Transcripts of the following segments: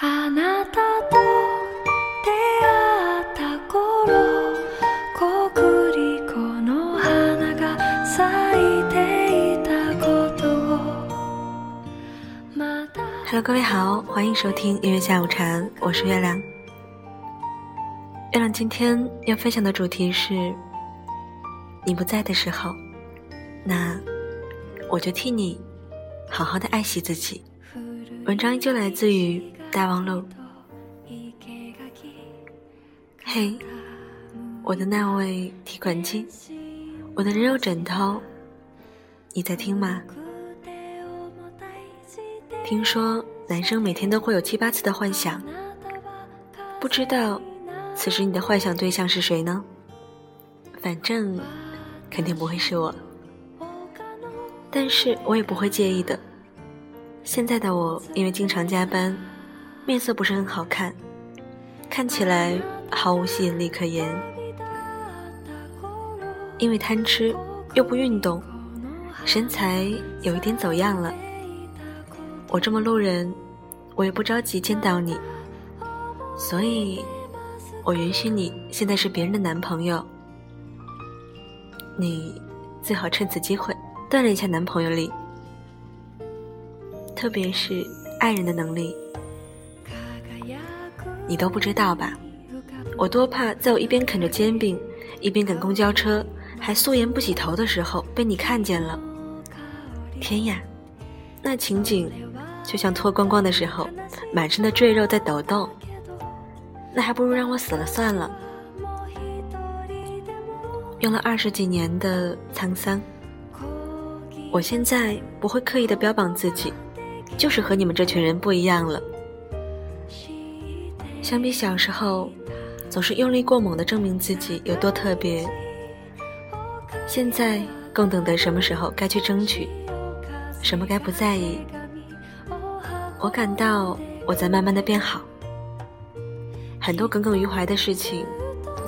Hello，各位好，欢迎收听音乐下午茶，我是月亮。月亮今天要分享的主题是：你不在的时候，那我就替你好好的爱惜自己。文章依旧来自于大望路。嘿，我的那位提款机，我的人肉枕头，你在听吗？听说男生每天都会有七八次的幻想，不知道此时你的幻想对象是谁呢？反正肯定不会是我，但是我也不会介意的。现在的我因为经常加班，面色不是很好看，看起来毫无吸引力可言。因为贪吃又不运动，身材有一点走样了。我这么路人，我也不着急见到你，所以，我允许你现在是别人的男朋友。你最好趁此机会锻炼一下男朋友力，特别是爱人的能力。你都不知道吧？我多怕在我一边啃着煎饼，一边赶公交车，还素颜不洗头的时候被你看见了。天呀，那情景！就像脱光光的时候，满身的赘肉在抖动，那还不如让我死了算了。用了二十几年的沧桑，我现在不会刻意的标榜自己，就是和你们这群人不一样了。相比小时候，总是用力过猛的证明自己有多特别，现在更懂得什么时候该去争取，什么该不在意。我感到我在慢慢的变好，很多耿耿于怀的事情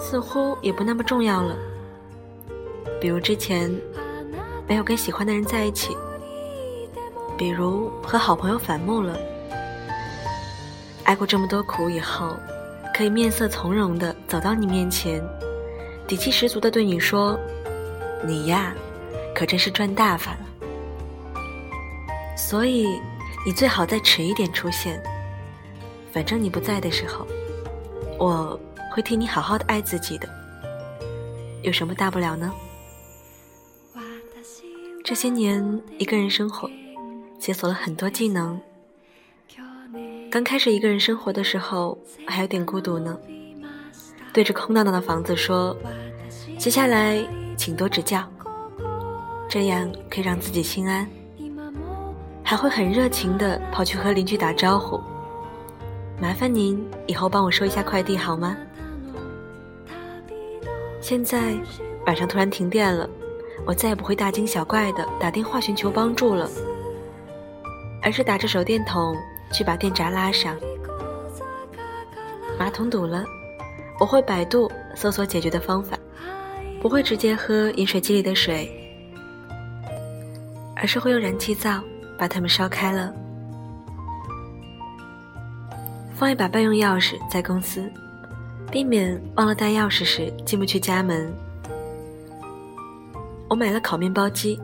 似乎也不那么重要了。比如之前没有跟喜欢的人在一起，比如和好朋友反目了。挨过这么多苦以后，可以面色从容的走到你面前，底气十足的对你说：“你呀，可真是赚大发了。”所以。你最好再迟一点出现，反正你不在的时候，我会替你好好的爱自己的，有什么大不了呢？这些年一个人生活，解锁了很多技能。刚开始一个人生活的时候，还有点孤独呢。对着空荡荡的房子说：“接下来请多指教。”这样可以让自己心安。还会很热情地跑去和邻居打招呼。麻烦您以后帮我收一下快递好吗？现在晚上突然停电了，我再也不会大惊小怪地打电话寻求帮助了，而是打着手电筒去把电闸拉上。马桶堵了，我会百度搜索解决的方法，不会直接喝饮水机里的水，而是会用燃气灶。把它们烧开了，放一把备用钥匙在公司，避免忘了带钥匙时进不去家门。我买了烤面包机，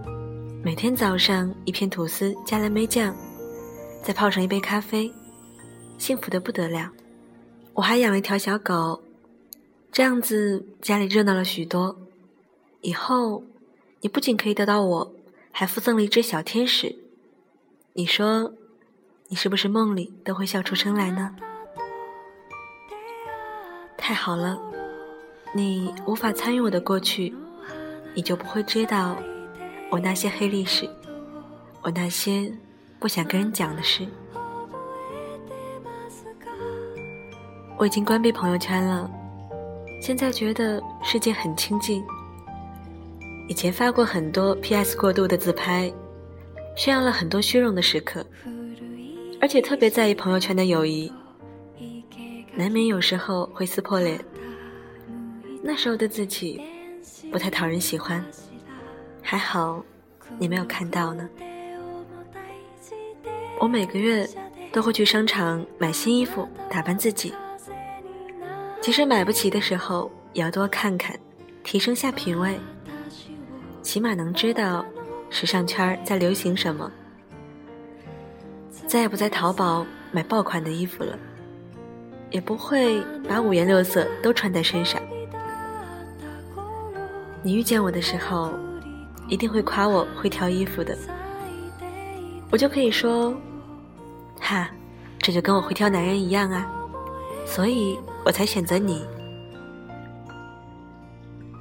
每天早上一片吐司加蓝莓酱，再泡上一杯咖啡，幸福的不得了。我还养了一条小狗，这样子家里热闹了许多。以后你不仅可以得到我，还附赠了一只小天使。你说，你是不是梦里都会笑出声来呢？太好了，你无法参与我的过去，你就不会知道我那些黑历史，我那些不想跟人讲的事。我已经关闭朋友圈了，现在觉得世界很清静。以前发过很多 PS 过度的自拍。炫耀了很多虚荣的时刻，而且特别在意朋友圈的友谊，难免有时候会撕破脸。那时候的自己不太讨人喜欢，还好你没有看到呢。我每个月都会去商场买新衣服打扮自己。即使买不起的时候，也要多看看，提升下品味，起码能知道时尚圈在流行什么。再也不在淘宝买爆款的衣服了，也不会把五颜六色都穿在身上。你遇见我的时候，一定会夸我会挑衣服的，我就可以说，哈，这就跟我会挑男人一样啊，所以我才选择你。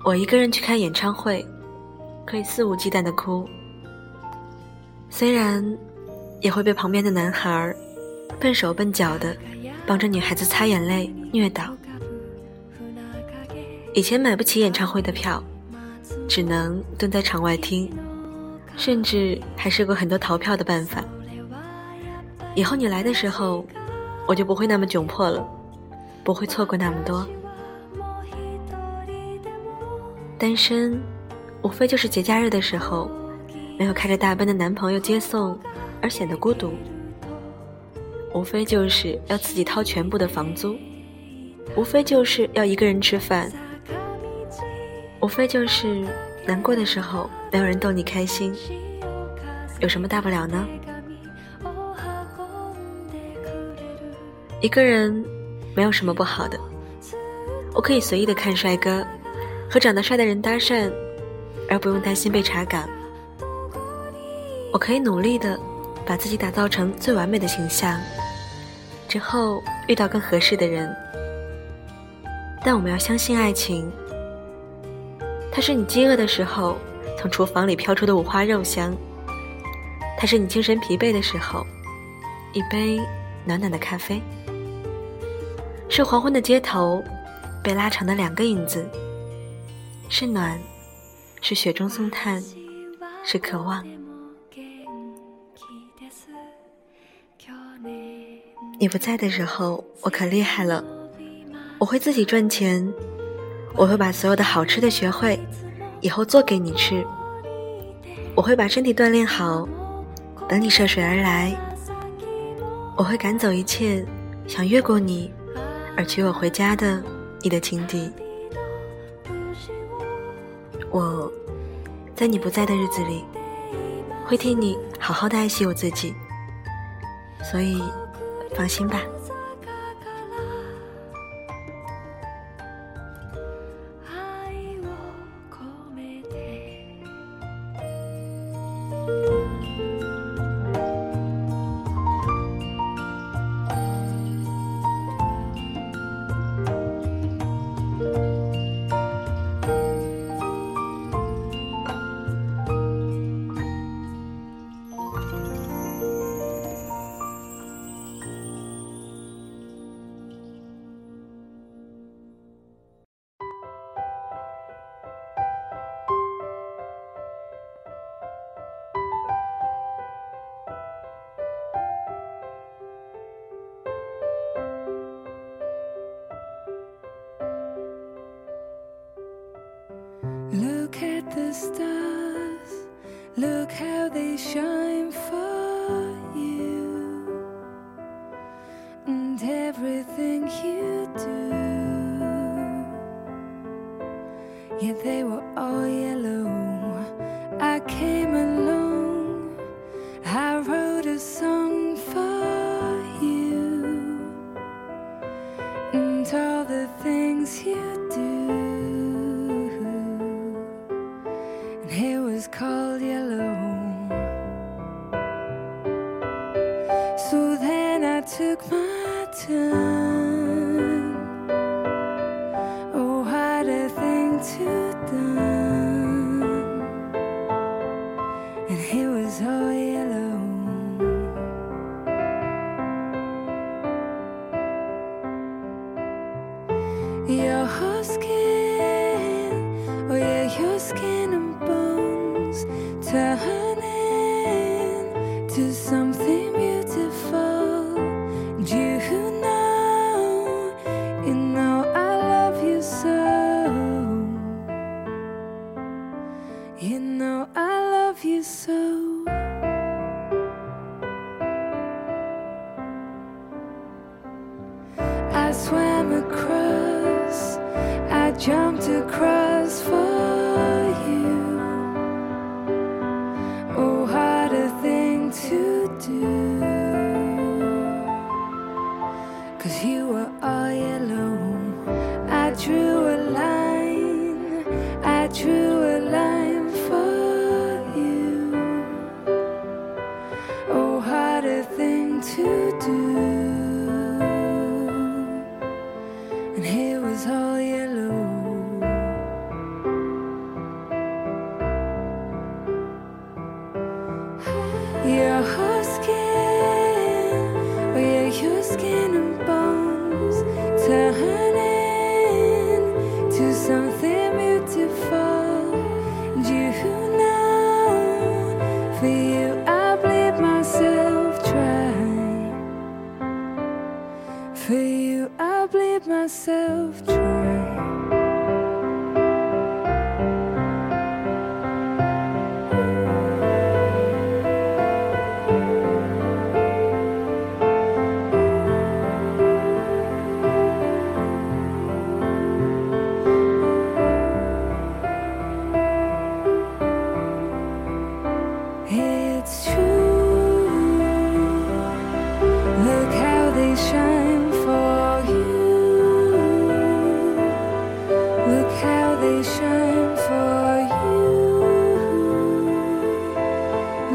我一个人去看演唱会，可以肆无忌惮的哭，虽然。也会被旁边的男孩笨手笨脚的帮着女孩子擦眼泪虐倒。以前买不起演唱会的票，只能蹲在场外听，甚至还试过很多逃票的办法。以后你来的时候，我就不会那么窘迫了，不会错过那么多。单身，无非就是节假日的时候，没有开着大奔的男朋友接送。而显得孤独，无非就是要自己掏全部的房租，无非就是要一个人吃饭，无非就是难过的时候没有人逗你开心，有什么大不了呢？一个人没有什么不好的，我可以随意的看帅哥，和长得帅的人搭讪，而不用担心被查岗。我可以努力的。把自己打造成最完美的形象，之后遇到更合适的人。但我们要相信爱情，它是你饥饿的时候从厨房里飘出的五花肉香，它是你精神疲惫的时候一杯暖暖的咖啡，是黄昏的街头被拉长的两个影子，是暖，是雪中送炭，是渴望。你不在的时候，我可厉害了。我会自己赚钱，我会把所有的好吃的学会，以后做给你吃。我会把身体锻炼好，等你涉水而来。我会赶走一切想越过你而娶我回家的你的情敌。我在你不在的日子里，会替你好好的爱惜我自己。所以。放心吧。The stars, look how they shine for you, and everything you do. Yet they were all Oh, to do, and he was all alone. Your whole skin, oh, or your skin and bones turn into something across, I jumped across they shine for you.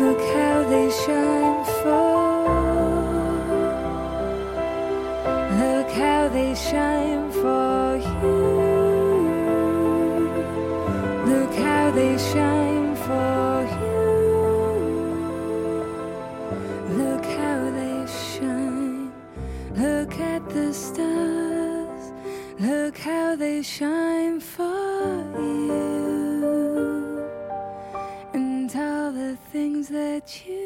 Look how they shine for. Look how they shine for you. Look how they shine for you. Look how they shine. Look at the stars. Look how they shine for you. And all the things that you.